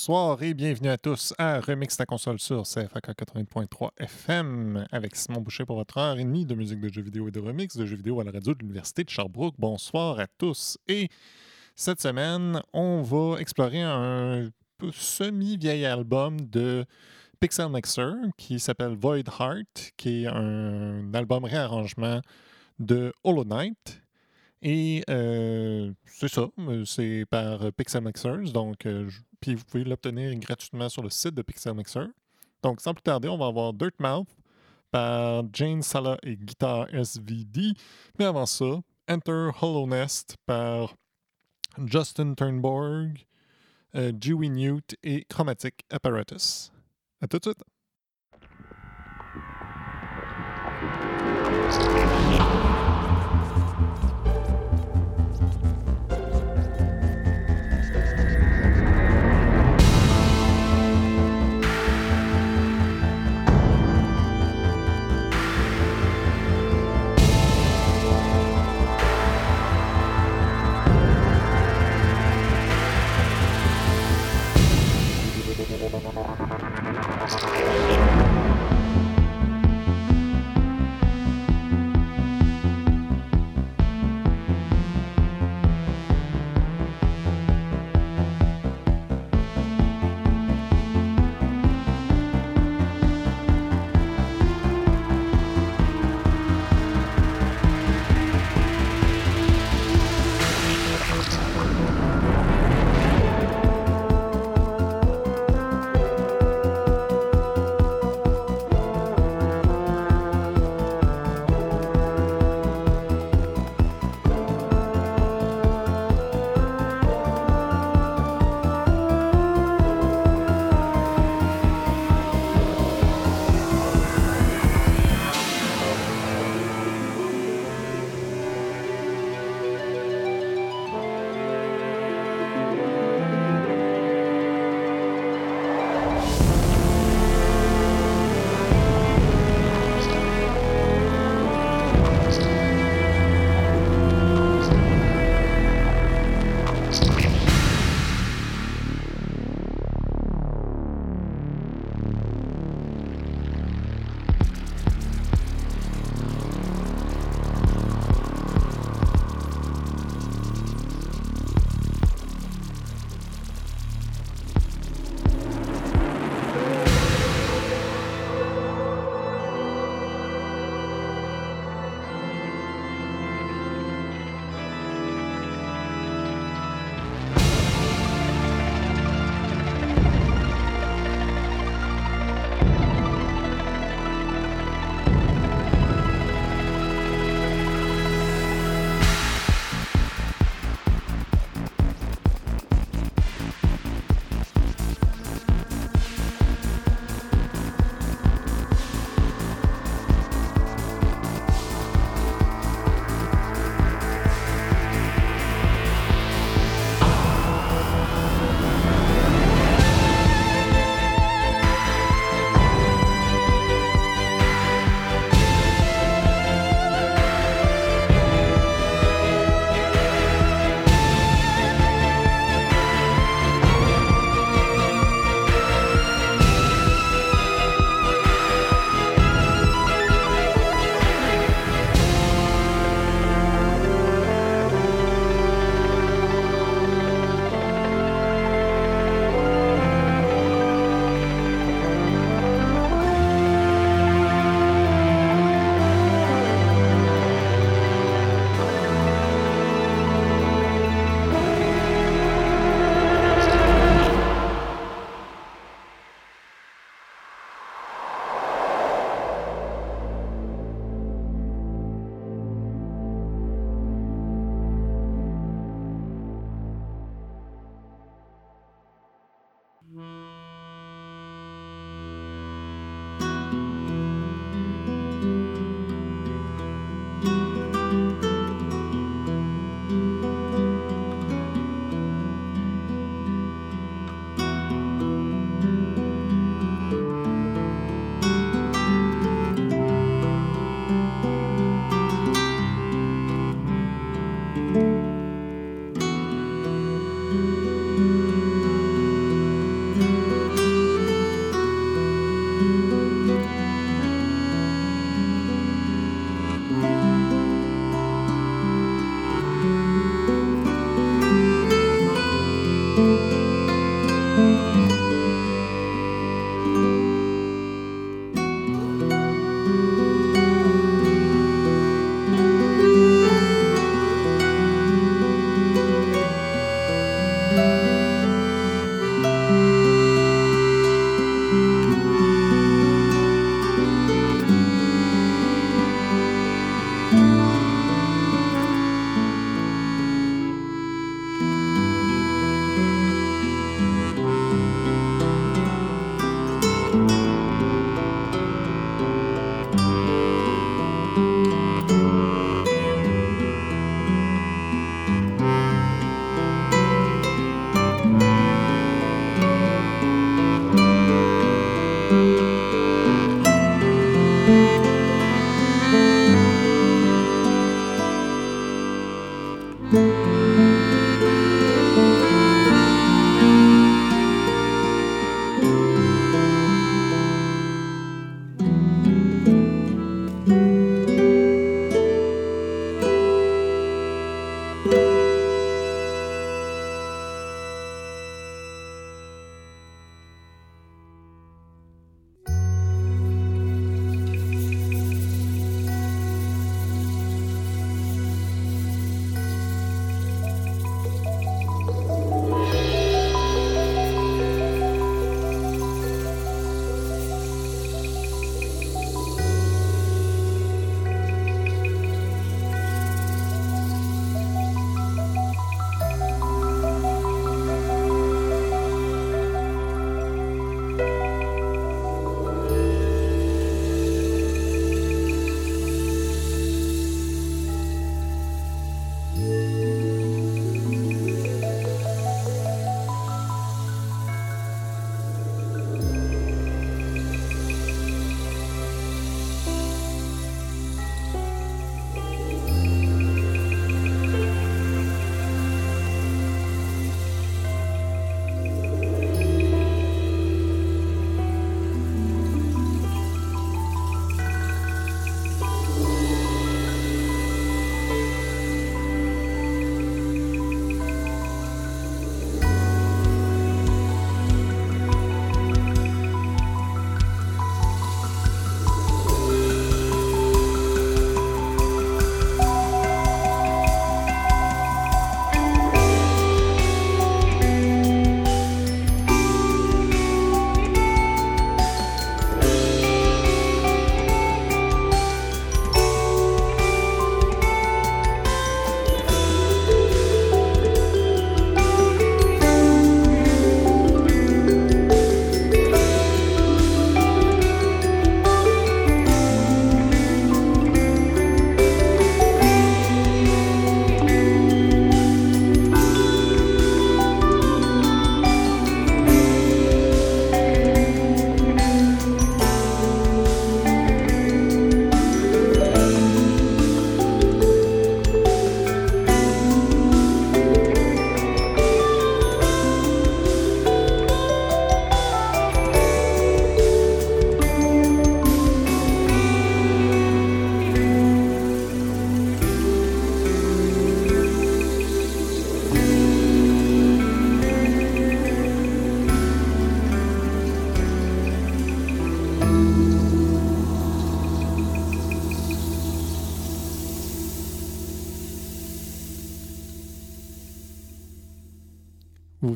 Bonsoir et bienvenue à tous à Remix ta console sur CFAK 80.3 FM avec Simon Boucher pour votre heure et demie de musique de jeux vidéo et de remix de jeux vidéo à la radio de l'Université de Sherbrooke. Bonsoir à tous. Et cette semaine, on va explorer un semi-vieil album de Pixel Mixer qui s'appelle Void Heart, qui est un album réarrangement de Hollow Knight. Et euh, c'est ça, euh, c'est par Pixel Mixers, donc euh, puis vous pouvez l'obtenir gratuitement sur le site de Pixel Mixer. Donc sans plus tarder, on va avoir Dirtmouth par Jane Sala et Guitar SVD. Mais avant ça, Enter Hollow Nest par Justin Turnborg, euh, Dewey Newt et Chromatic Apparatus. À tout de suite!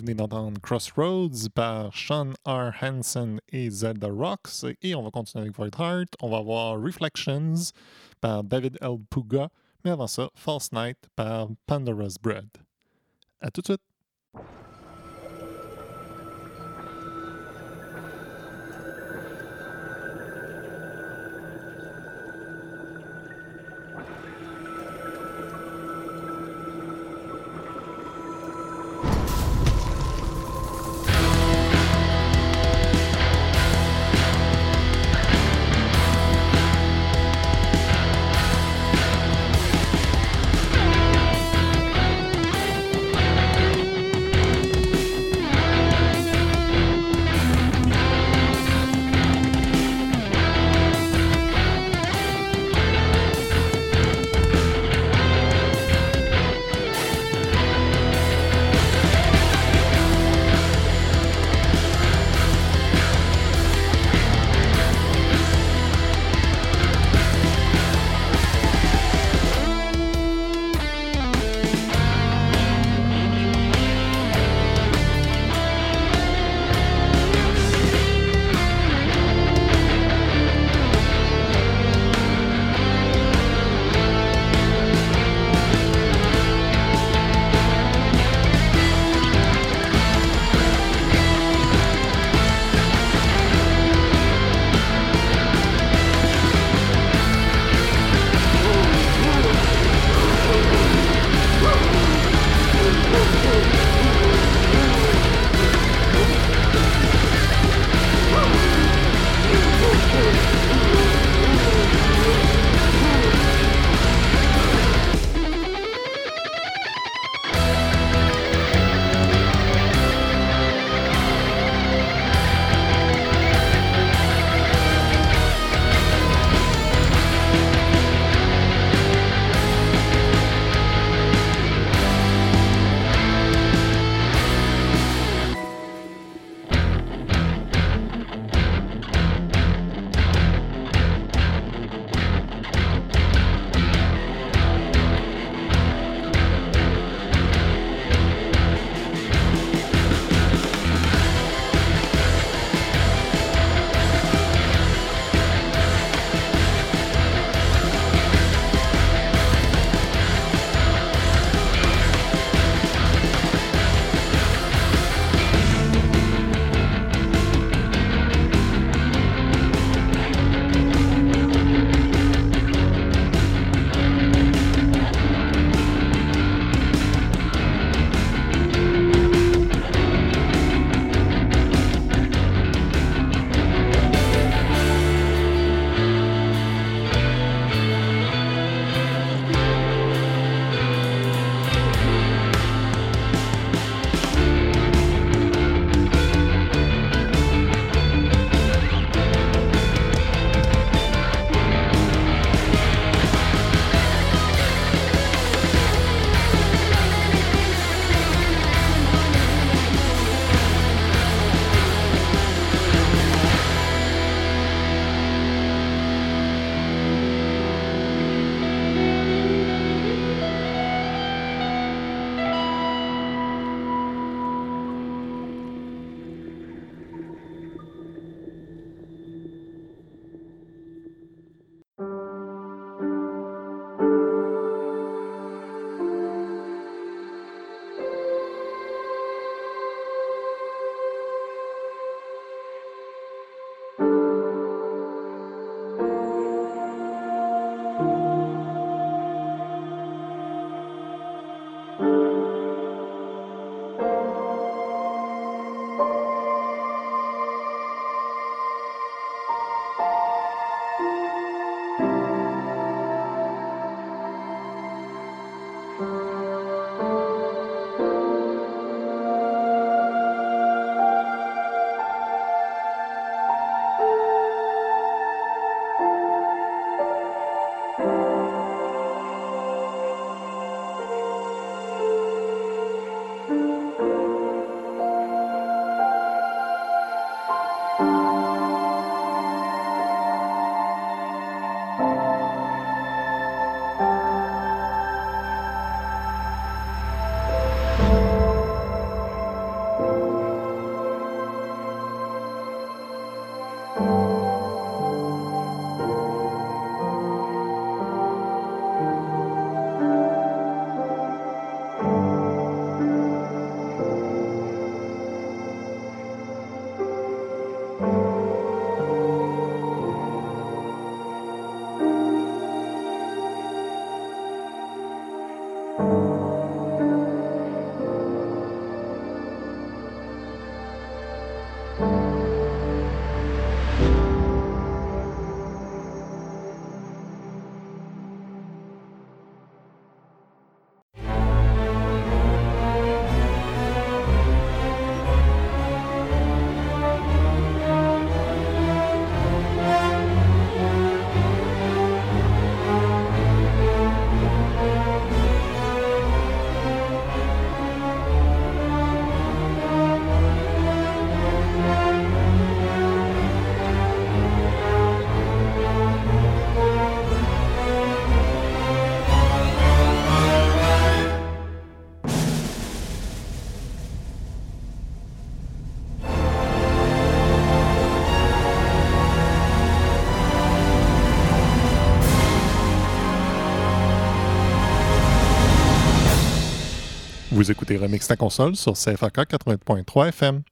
Venez d'entendre Crossroads par Sean R. Hansen et Zelda Rocks. Et on va continuer avec Void Heart. On va voir Reflections par David L. Puga. Mais avant ça, False Night par Pandora's Bread. À tout de suite! Vous écoutez Remix ta console sur CFAK 80.3 FM.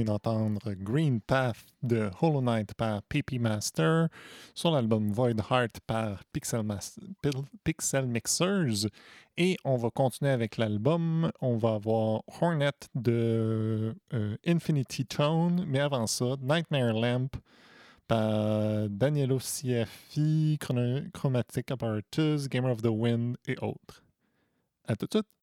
Venez d'entendre Green Path de Hollow Knight par PP Master sur l'album Void Heart par Pixel, Pixel, Mixers. Et on va continuer avec l'album. On va avoir Hornet de euh, Infinity Tone, mais avant ça, Nightmare Lamp par Danielo CFI, Chromatic Apparatus, Gamer of the Wind et autres. À tout de suite!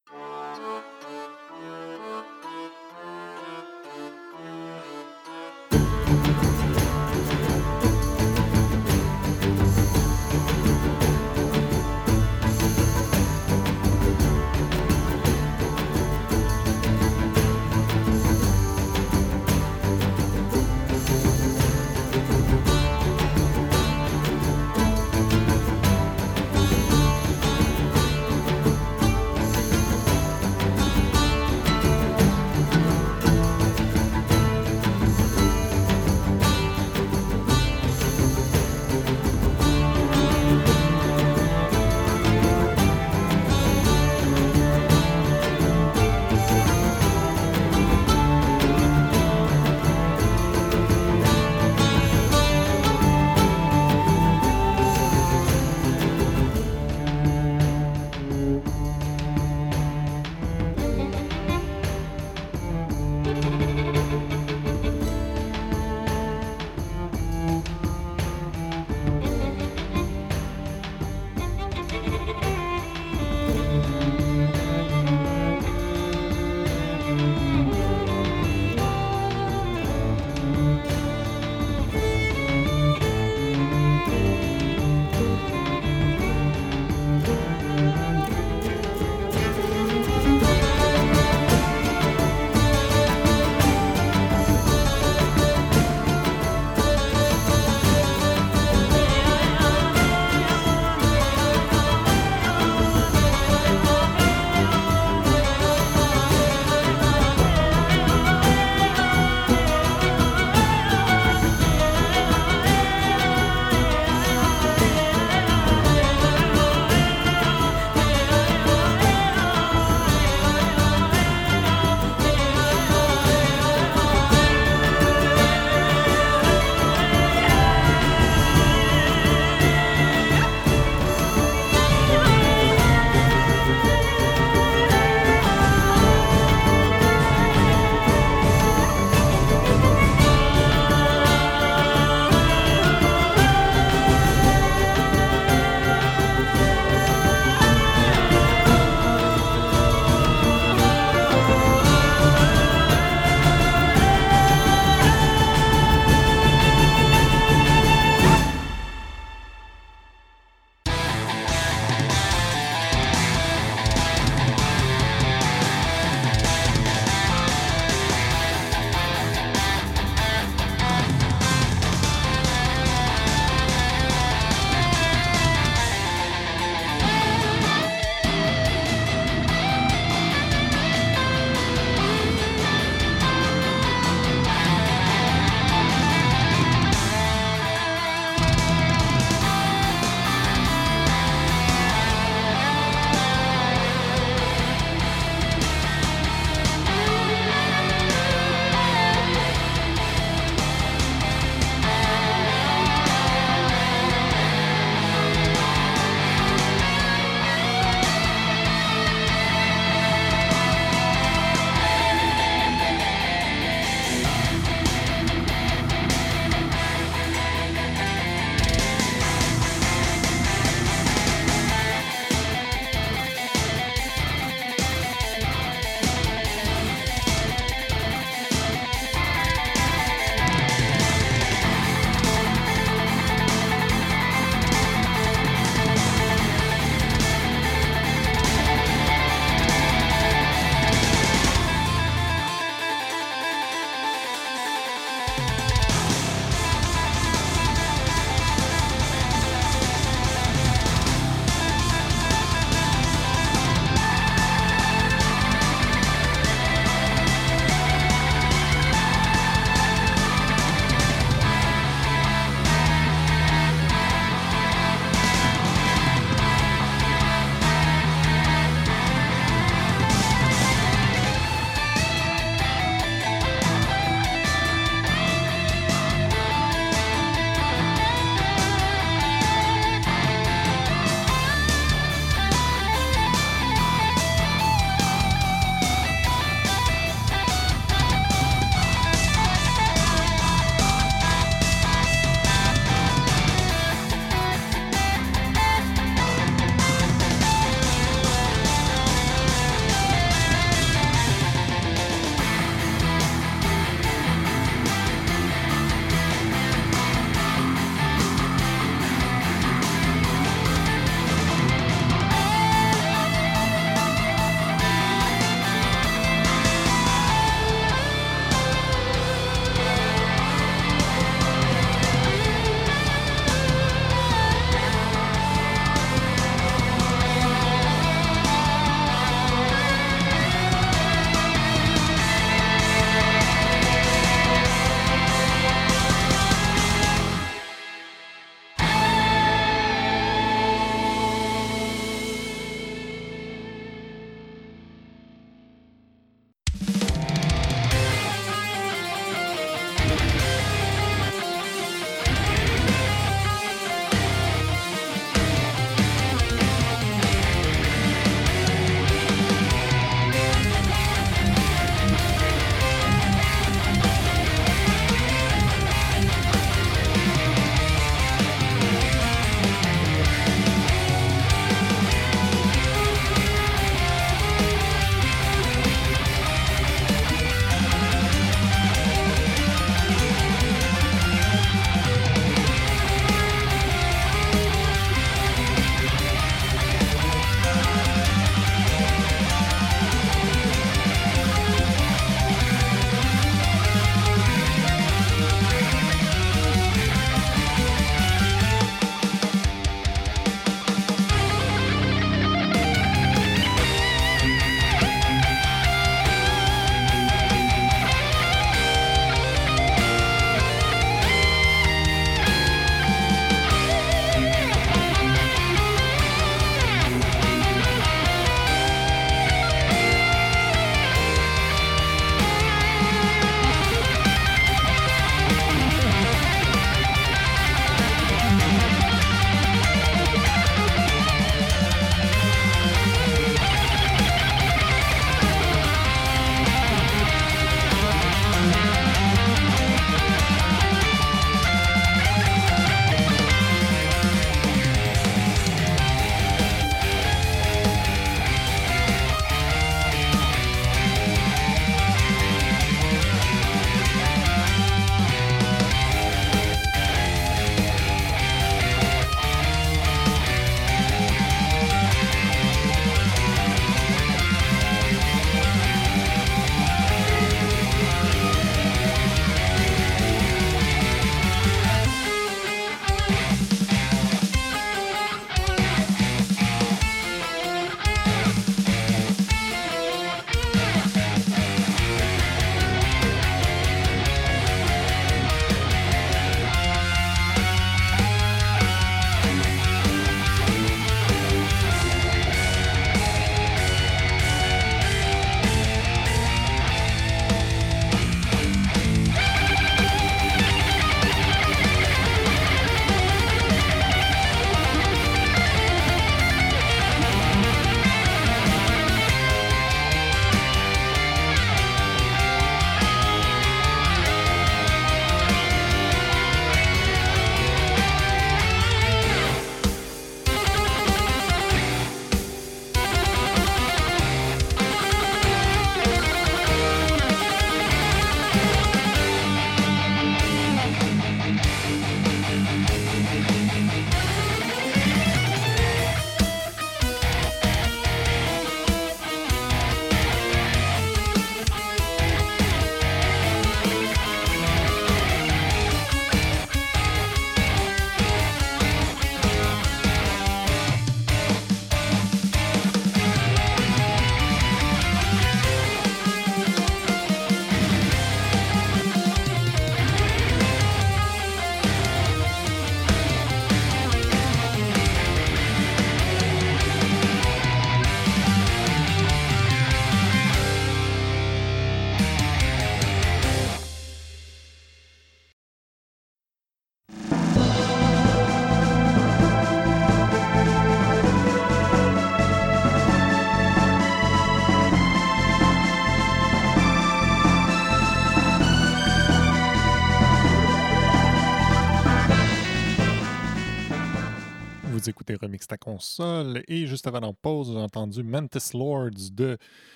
Ta console et juste avant la pause, j'ai entendu Mantis Lords de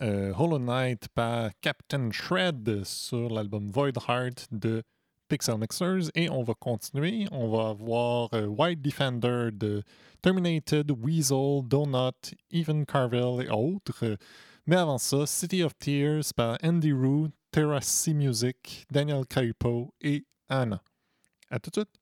euh, Hollow Knight par Captain Shred sur l'album Void Heart de Pixel Mixers et on va continuer. On va avoir euh, White Defender de Terminated, Weasel, Donut, Even Carvel et autres. Mais avant ça, City of Tears par Andy Rue, Terrace Music, Daniel Caipo et Anna. À tout de suite!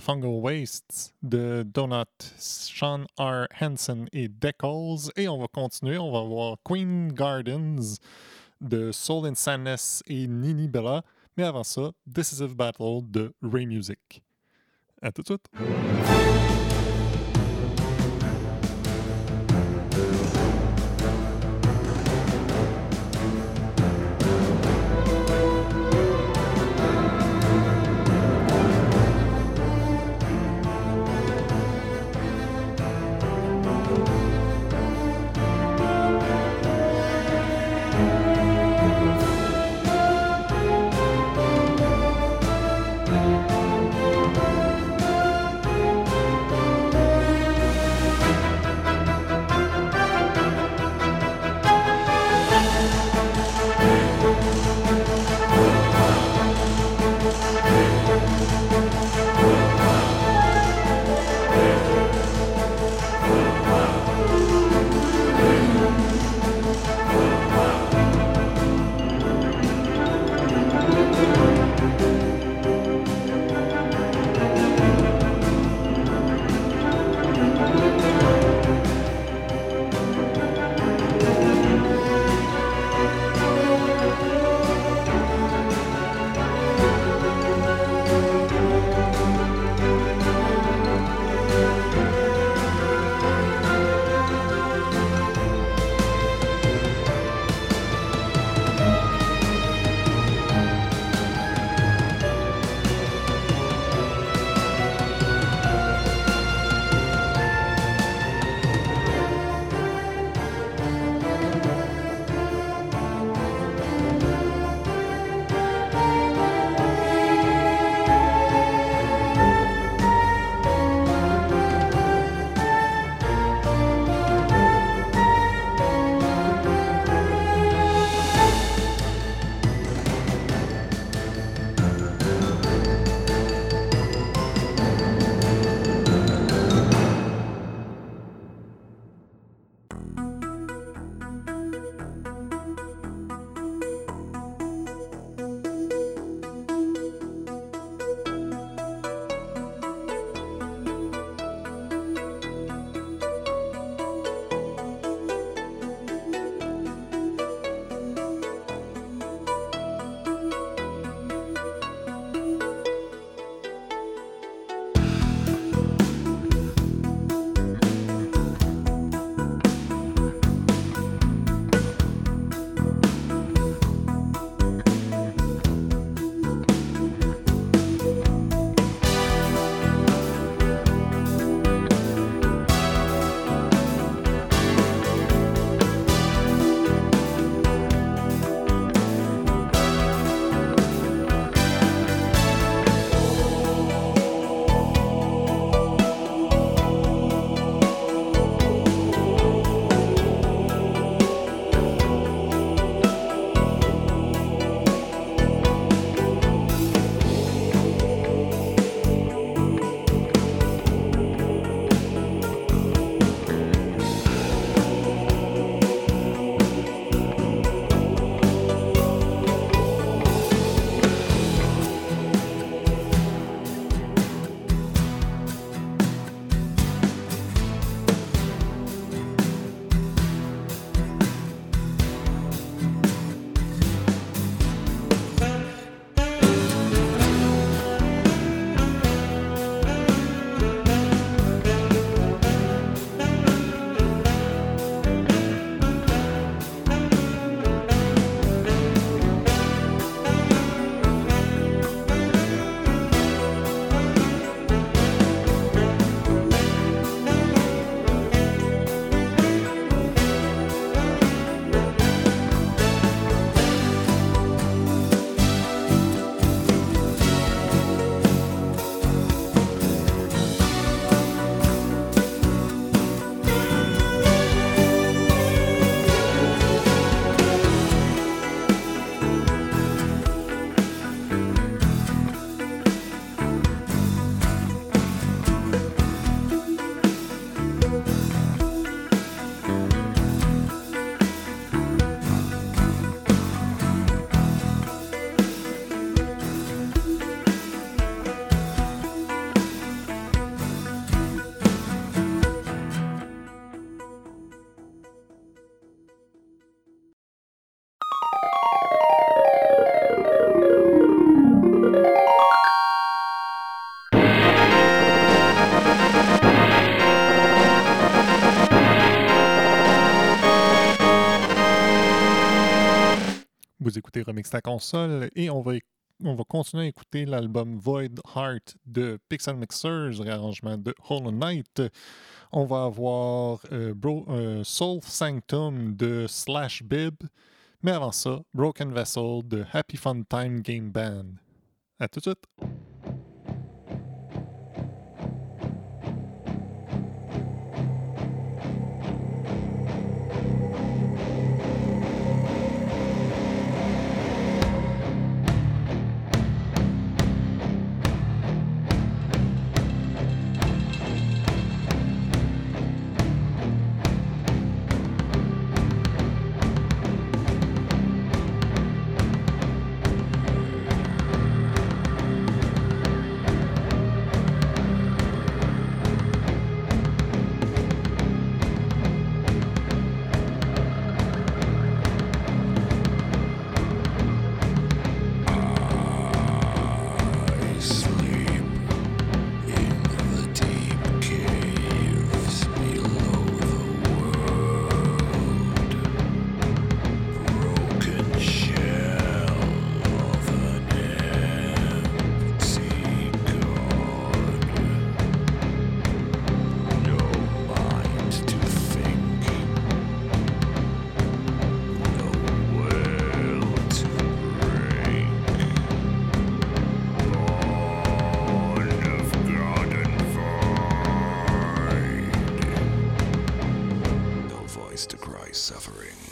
Fungal Wastes de Donut, Sean R. Hansen et Decals. Et on va continuer. On va voir Queen Gardens de Soul and Sadness et Nini Bella. Mais avant ça, Decisive Battle de Ray Music. À tout de suite. Remix ta console et on va, on va continuer à écouter l'album Void Heart de Pixel Mixers, réarrangement de Hollow Knight. On va avoir euh, Bro- euh, Soul Sanctum de Slash Bib. Mais avant ça, Broken Vessel de Happy Fun Time Game Band. À tout de suite! suffering.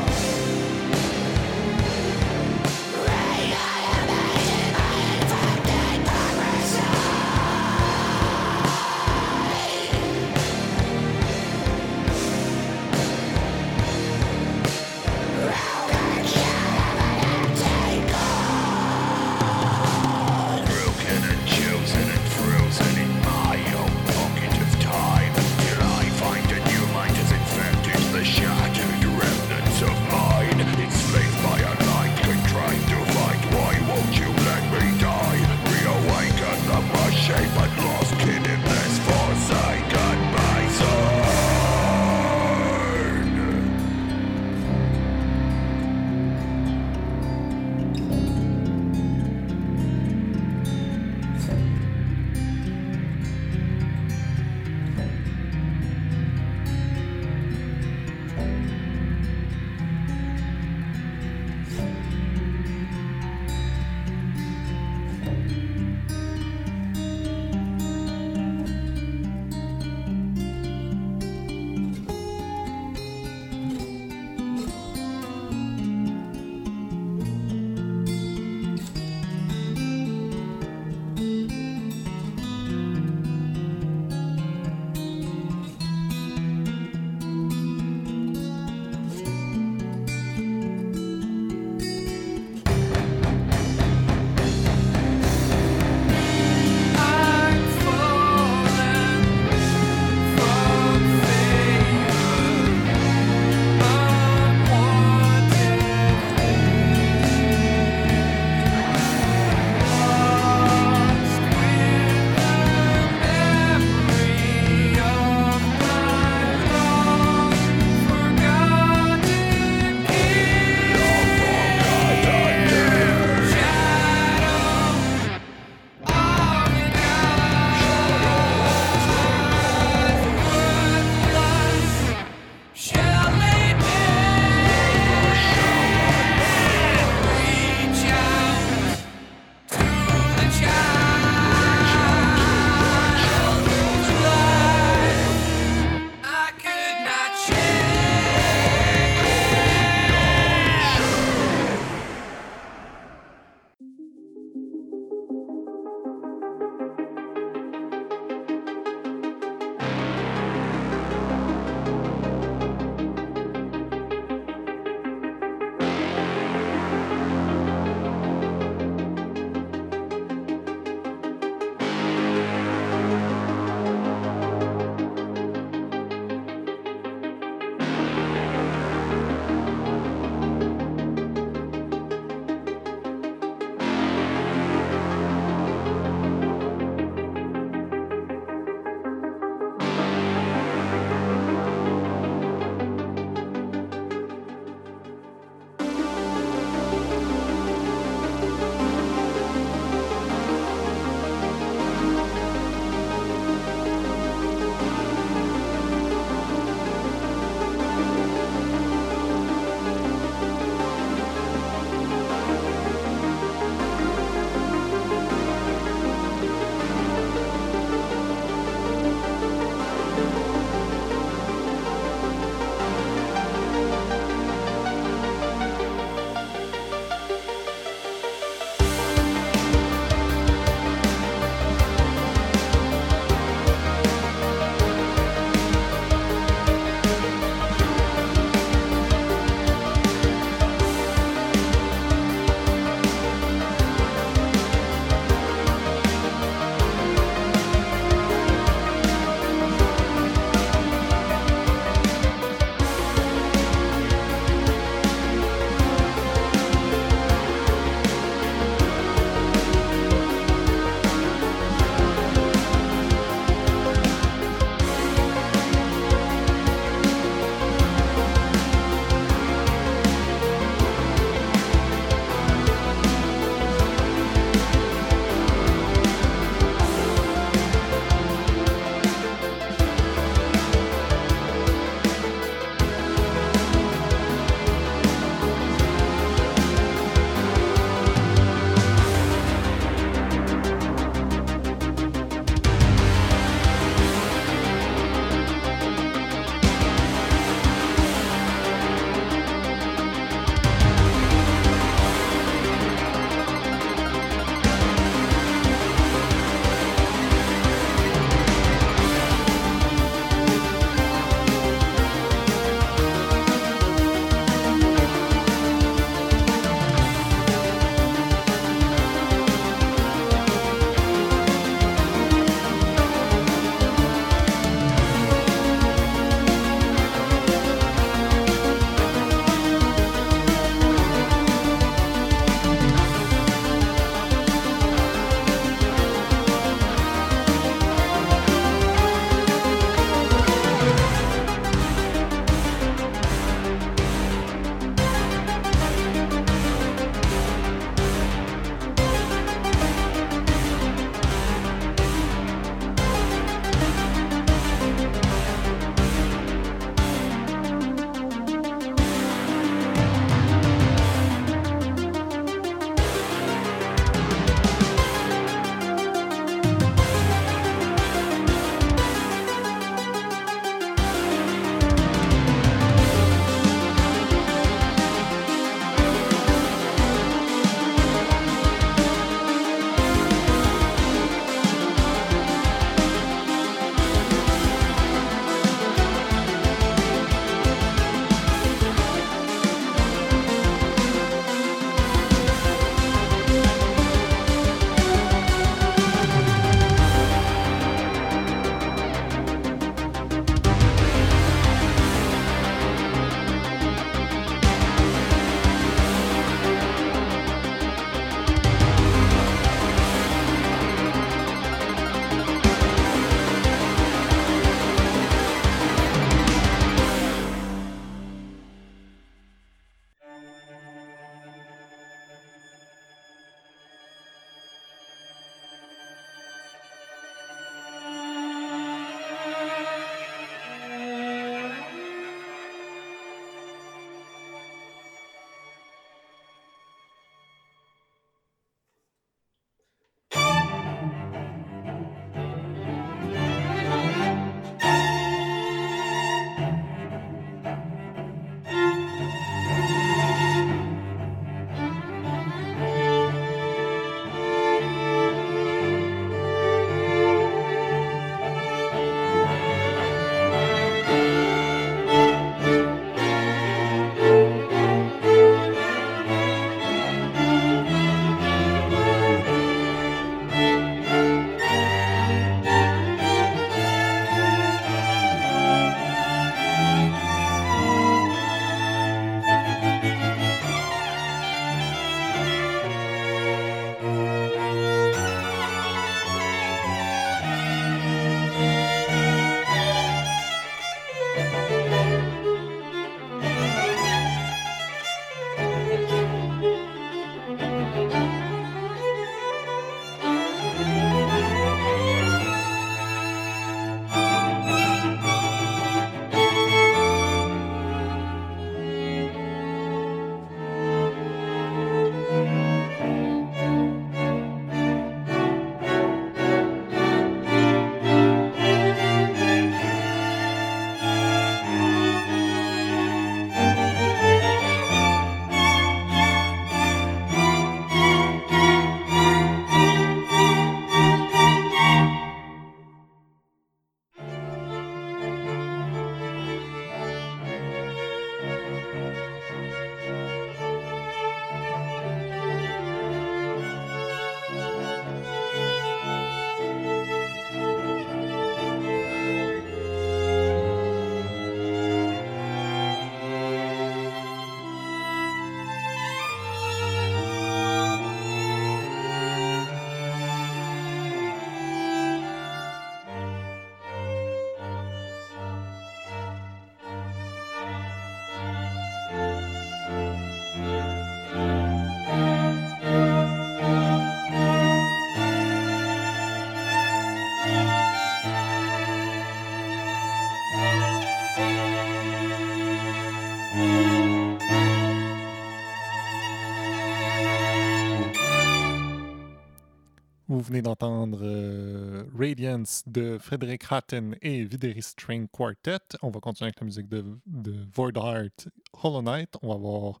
Venez d'entendre euh, Radiance de Frederick Hatton et Videri String Quartet. On va continuer avec la musique de, de Void Heart Hollow Knight. On va voir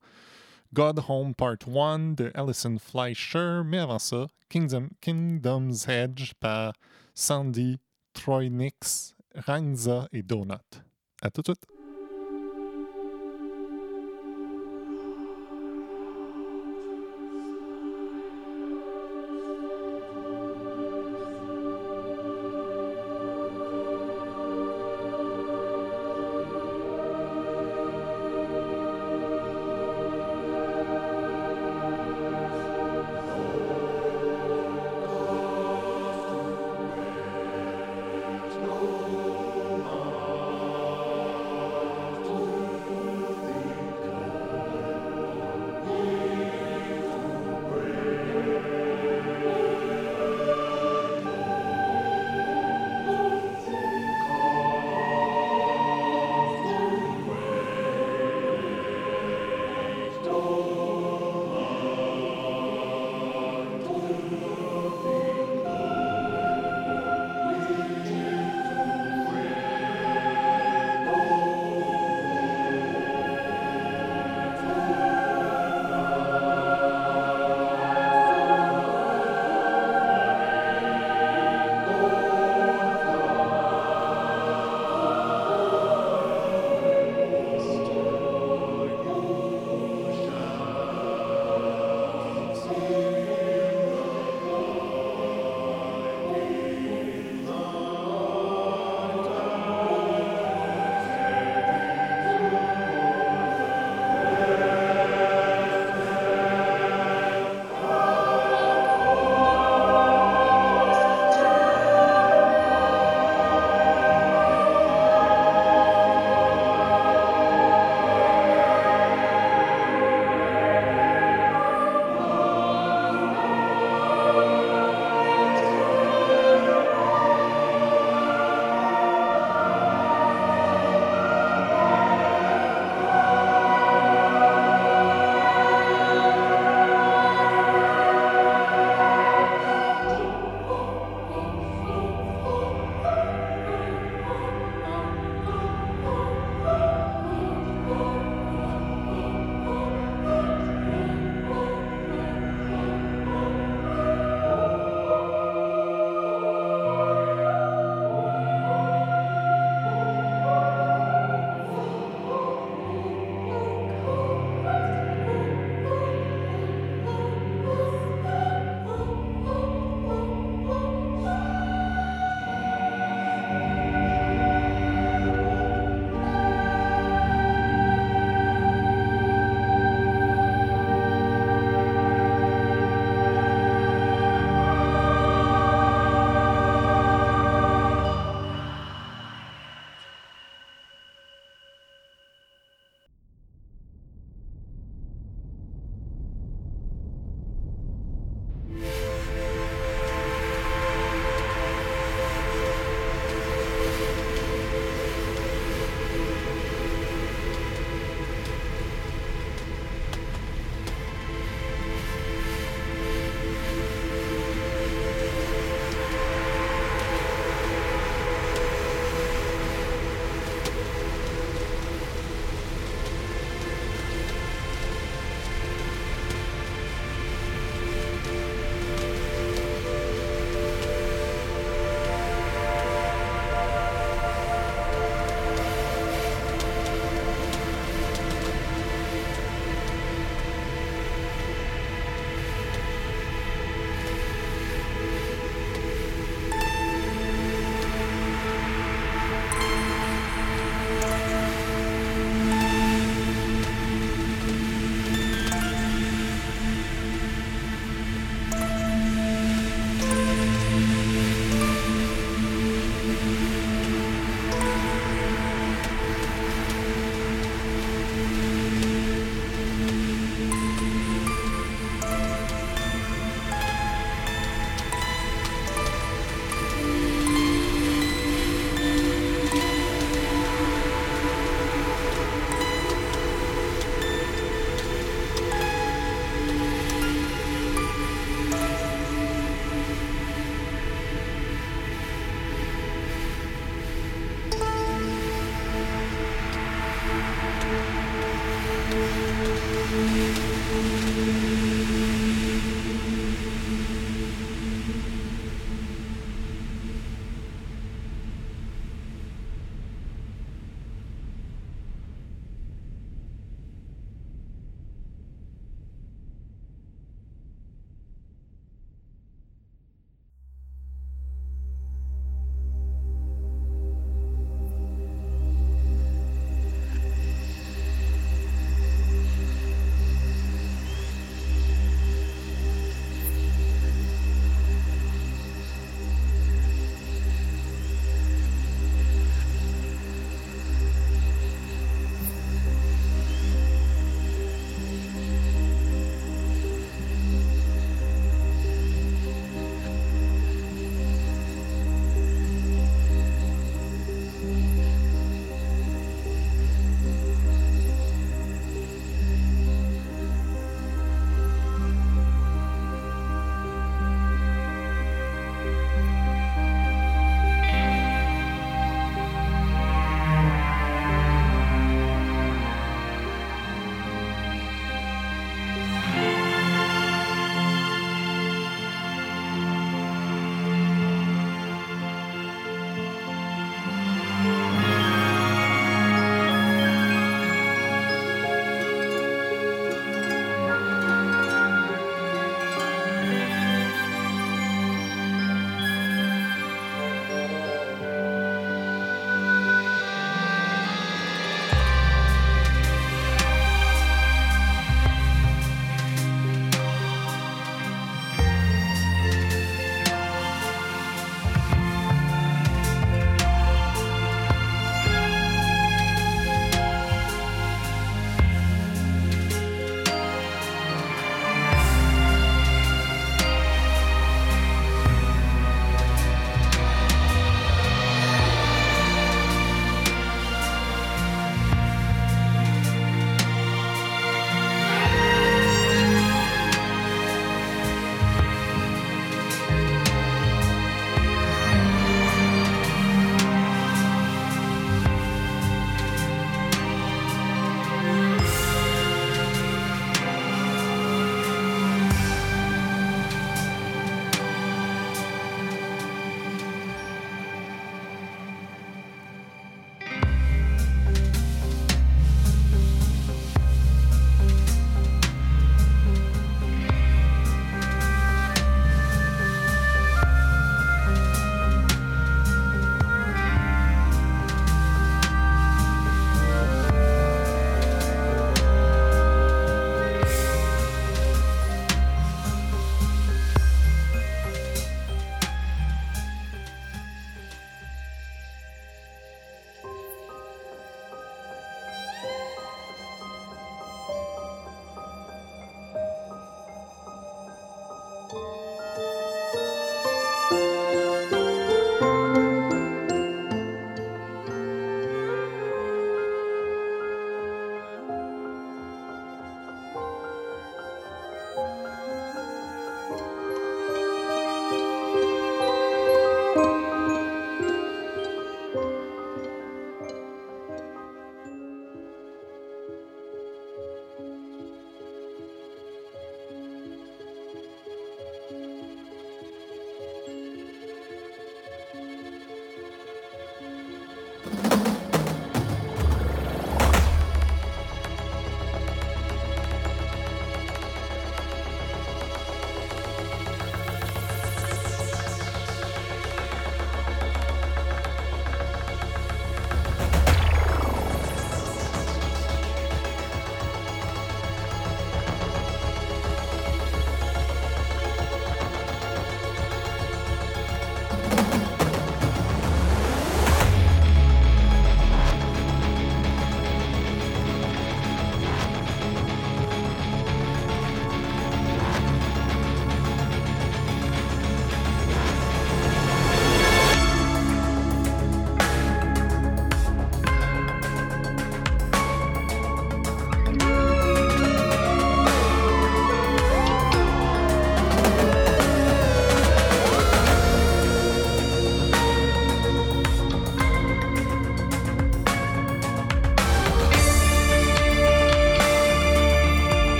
God Home Part 1 de Alison Fleischer. Mais avant ça, Kingdom, Kingdom's Edge par Sandy, Troy Nix, Rangza et Donut. À tout de suite.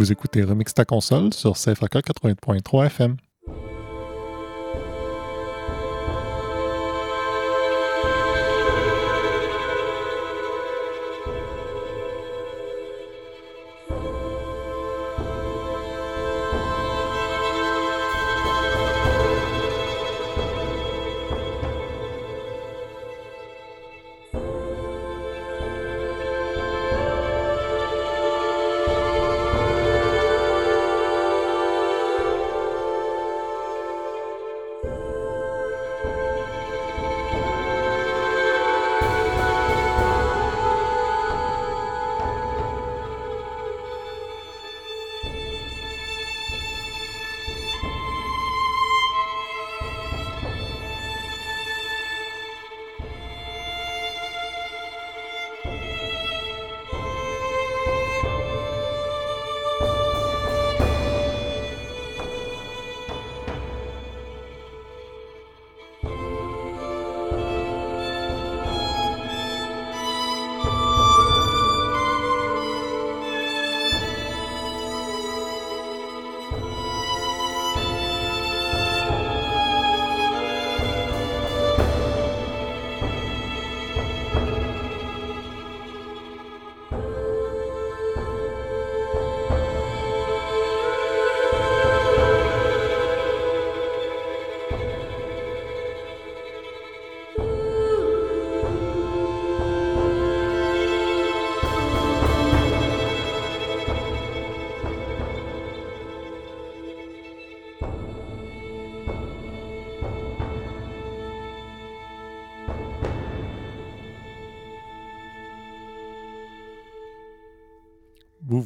Vous écoutez Remix ta console sur CFAK 80.3 FM.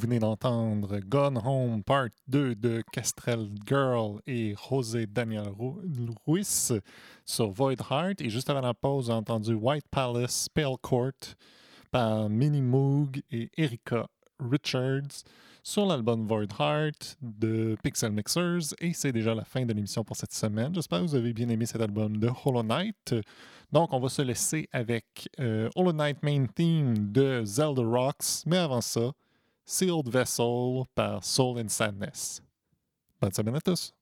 Venez d'entendre Gone Home Part 2 de Kestrel Girl et José Daniel Ruiz sur Void Heart. Et juste avant la pause, on entendu White Palace Pale Court par Minnie Moog et Erika Richards sur l'album Void Heart de Pixel Mixers. Et c'est déjà la fin de l'émission pour cette semaine. J'espère que vous avez bien aimé cet album de Hollow Knight. Donc, on va se laisser avec euh, Hollow Knight Main Theme de Zelda Rocks. Mais avant ça, Sealed Vessel par Soul and Sadness. Bonne semaine à tous!